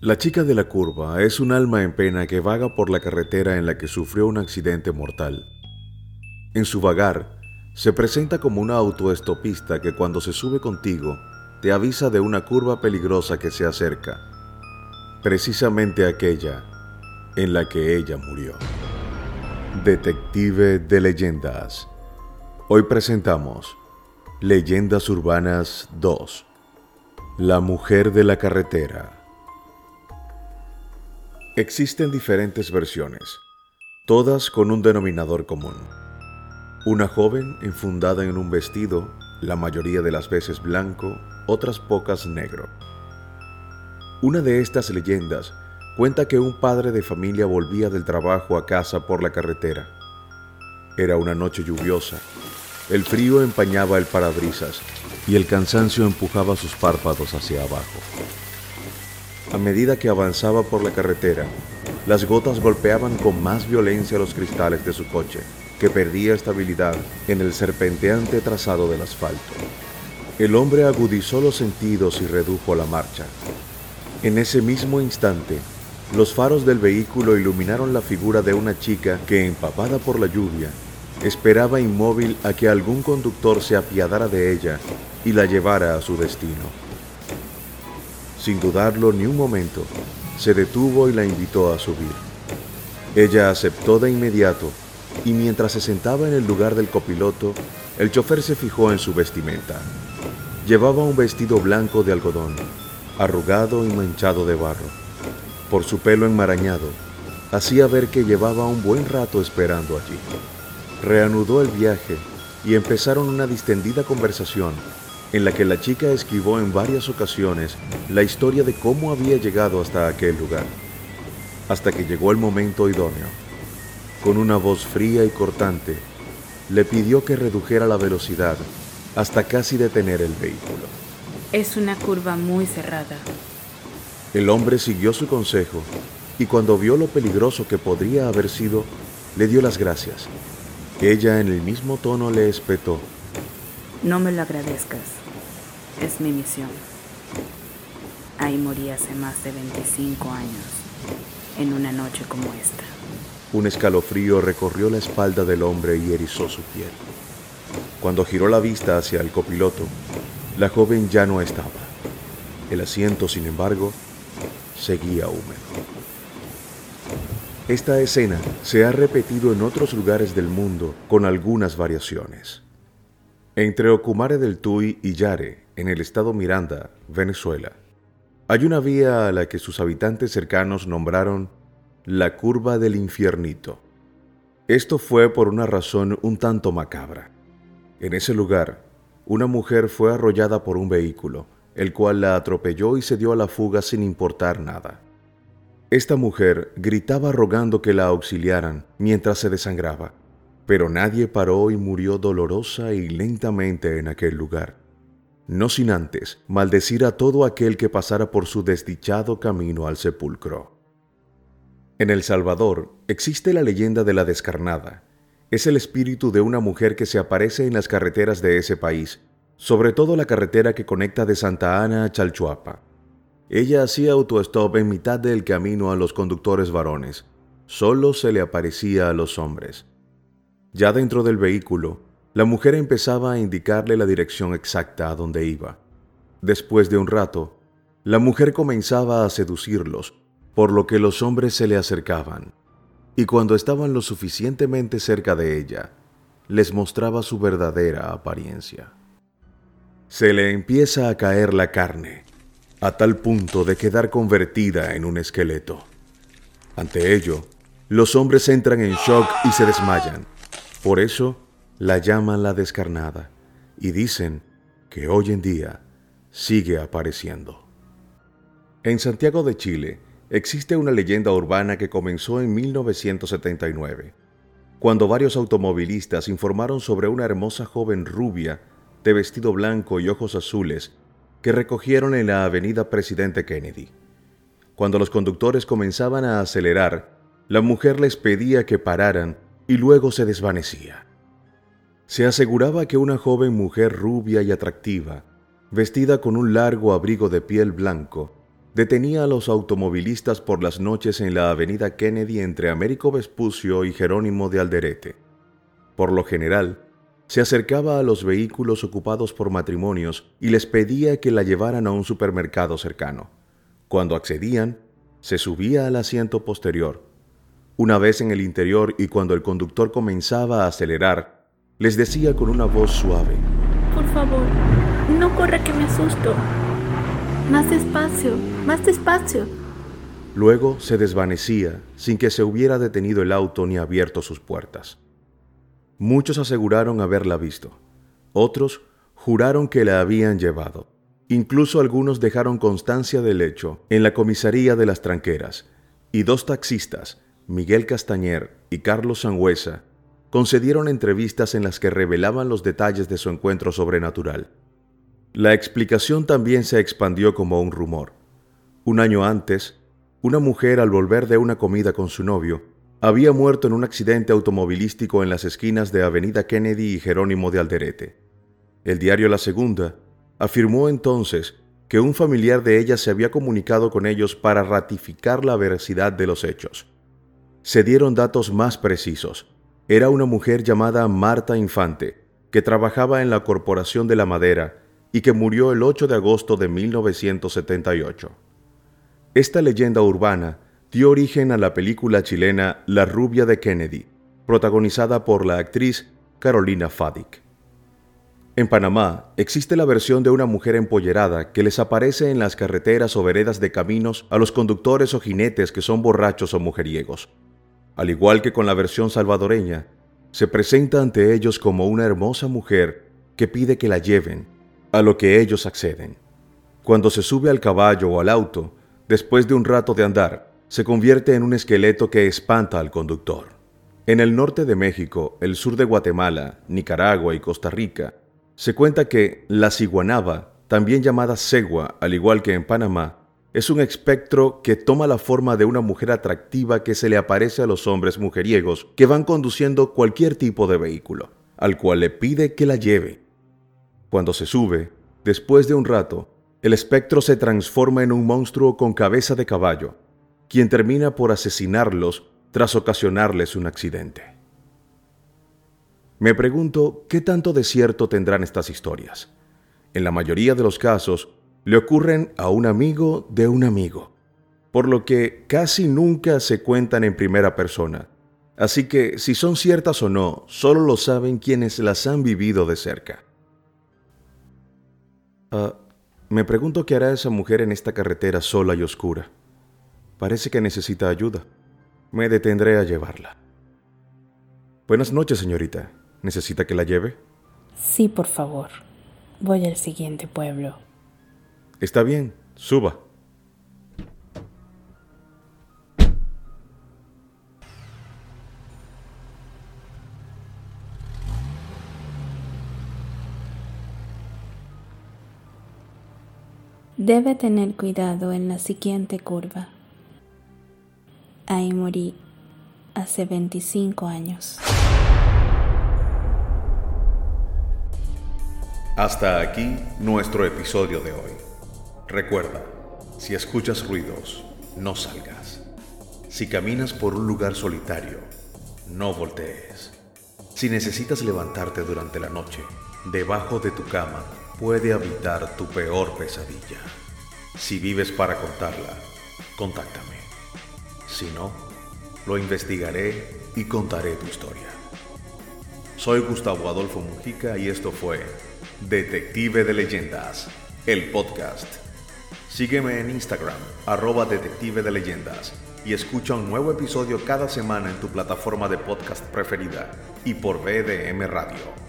La chica de la curva es un alma en pena que vaga por la carretera en la que sufrió un accidente mortal. En su vagar, se presenta como una autoestopista que cuando se sube contigo, te avisa de una curva peligrosa que se acerca, precisamente aquella en la que ella murió. Detective de Leyendas. Hoy presentamos Leyendas Urbanas 2. La mujer de la carretera. Existen diferentes versiones, todas con un denominador común. Una joven enfundada en un vestido, la mayoría de las veces blanco, otras pocas negro. Una de estas leyendas cuenta que un padre de familia volvía del trabajo a casa por la carretera. Era una noche lluviosa. El frío empañaba el parabrisas y el cansancio empujaba sus párpados hacia abajo. A medida que avanzaba por la carretera, las gotas golpeaban con más violencia los cristales de su coche, que perdía estabilidad en el serpenteante trazado del asfalto. El hombre agudizó los sentidos y redujo la marcha. En ese mismo instante, los faros del vehículo iluminaron la figura de una chica que, empapada por la lluvia, esperaba inmóvil a que algún conductor se apiadara de ella y la llevara a su destino. Sin dudarlo ni un momento, se detuvo y la invitó a subir. Ella aceptó de inmediato y mientras se sentaba en el lugar del copiloto, el chofer se fijó en su vestimenta. Llevaba un vestido blanco de algodón, arrugado y manchado de barro. Por su pelo enmarañado, hacía ver que llevaba un buen rato esperando allí reanudó el viaje y empezaron una distendida conversación en la que la chica escribió en varias ocasiones la historia de cómo había llegado hasta aquel lugar, hasta que llegó el momento idóneo. Con una voz fría y cortante, le pidió que redujera la velocidad hasta casi detener el vehículo. Es una curva muy cerrada. El hombre siguió su consejo y cuando vio lo peligroso que podría haber sido, le dio las gracias ella en el mismo tono le espetó. No me lo agradezcas. Es mi misión. Ahí morí hace más de 25 años, en una noche como esta. Un escalofrío recorrió la espalda del hombre y erizó su piel. Cuando giró la vista hacia el copiloto, la joven ya no estaba. El asiento, sin embargo, seguía húmedo. Esta escena se ha repetido en otros lugares del mundo con algunas variaciones. Entre Ocumare del Tuy y Yare, en el estado Miranda, Venezuela, hay una vía a la que sus habitantes cercanos nombraron la curva del infiernito. Esto fue por una razón un tanto macabra. En ese lugar, una mujer fue arrollada por un vehículo, el cual la atropelló y se dio a la fuga sin importar nada. Esta mujer gritaba rogando que la auxiliaran mientras se desangraba, pero nadie paró y murió dolorosa y lentamente en aquel lugar, no sin antes maldecir a todo aquel que pasara por su desdichado camino al sepulcro. En El Salvador existe la leyenda de la descarnada. Es el espíritu de una mujer que se aparece en las carreteras de ese país, sobre todo la carretera que conecta de Santa Ana a Chalchuapa. Ella hacía autostop en mitad del camino a los conductores varones. Solo se le aparecía a los hombres. Ya dentro del vehículo, la mujer empezaba a indicarle la dirección exacta a donde iba. Después de un rato, la mujer comenzaba a seducirlos, por lo que los hombres se le acercaban. Y cuando estaban lo suficientemente cerca de ella, les mostraba su verdadera apariencia. Se le empieza a caer la carne a tal punto de quedar convertida en un esqueleto. Ante ello, los hombres entran en shock y se desmayan. Por eso la llaman la descarnada y dicen que hoy en día sigue apareciendo. En Santiago de Chile existe una leyenda urbana que comenzó en 1979, cuando varios automovilistas informaron sobre una hermosa joven rubia de vestido blanco y ojos azules que recogieron en la avenida Presidente Kennedy. Cuando los conductores comenzaban a acelerar, la mujer les pedía que pararan y luego se desvanecía. Se aseguraba que una joven mujer rubia y atractiva vestida con un largo abrigo de piel blanco, detenía a los automovilistas por las noches en la avenida Kennedy entre Américo Vespucio y Jerónimo de Alderete. Por lo general, se acercaba a los vehículos ocupados por matrimonios y les pedía que la llevaran a un supermercado cercano. Cuando accedían, se subía al asiento posterior. Una vez en el interior y cuando el conductor comenzaba a acelerar, les decía con una voz suave, Por favor, no corra que me asusto. Más despacio, más despacio. Luego se desvanecía sin que se hubiera detenido el auto ni abierto sus puertas. Muchos aseguraron haberla visto. Otros juraron que la habían llevado. Incluso algunos dejaron constancia del hecho en la comisaría de las tranqueras, y dos taxistas, Miguel Castañer y Carlos Sangüesa, concedieron entrevistas en las que revelaban los detalles de su encuentro sobrenatural. La explicación también se expandió como un rumor. Un año antes, una mujer al volver de una comida con su novio había muerto en un accidente automovilístico en las esquinas de Avenida Kennedy y Jerónimo de Alderete. El diario La Segunda afirmó entonces que un familiar de ella se había comunicado con ellos para ratificar la veracidad de los hechos. Se dieron datos más precisos. Era una mujer llamada Marta Infante, que trabajaba en la Corporación de la Madera y que murió el 8 de agosto de 1978. Esta leyenda urbana dio origen a la película chilena La rubia de Kennedy, protagonizada por la actriz Carolina Fadik. En Panamá existe la versión de una mujer empollerada que les aparece en las carreteras o veredas de caminos a los conductores o jinetes que son borrachos o mujeriegos. Al igual que con la versión salvadoreña, se presenta ante ellos como una hermosa mujer que pide que la lleven, a lo que ellos acceden. Cuando se sube al caballo o al auto, después de un rato de andar, se convierte en un esqueleto que espanta al conductor. En el norte de México, el sur de Guatemala, Nicaragua y Costa Rica, se cuenta que la ciguanaba, también llamada cegua, al igual que en Panamá, es un espectro que toma la forma de una mujer atractiva que se le aparece a los hombres mujeriegos que van conduciendo cualquier tipo de vehículo, al cual le pide que la lleve. Cuando se sube, después de un rato, el espectro se transforma en un monstruo con cabeza de caballo, quien termina por asesinarlos tras ocasionarles un accidente. Me pregunto qué tanto de cierto tendrán estas historias. En la mayoría de los casos, le ocurren a un amigo de un amigo, por lo que casi nunca se cuentan en primera persona. Así que si son ciertas o no, solo lo saben quienes las han vivido de cerca. Ah, me pregunto qué hará esa mujer en esta carretera sola y oscura. Parece que necesita ayuda. Me detendré a llevarla. Buenas noches, señorita. ¿Necesita que la lleve? Sí, por favor. Voy al siguiente pueblo. Está bien, suba. Debe tener cuidado en la siguiente curva. Ahí morí hace 25 años. Hasta aquí nuestro episodio de hoy. Recuerda, si escuchas ruidos, no salgas. Si caminas por un lugar solitario, no voltees. Si necesitas levantarte durante la noche, debajo de tu cama puede habitar tu peor pesadilla. Si vives para contarla, contáctame. Si no, lo investigaré y contaré tu historia. Soy Gustavo Adolfo Mujica y esto fue Detective de Leyendas, el podcast. Sígueme en Instagram, arroba Detective de Leyendas, y escucha un nuevo episodio cada semana en tu plataforma de podcast preferida y por BDM Radio.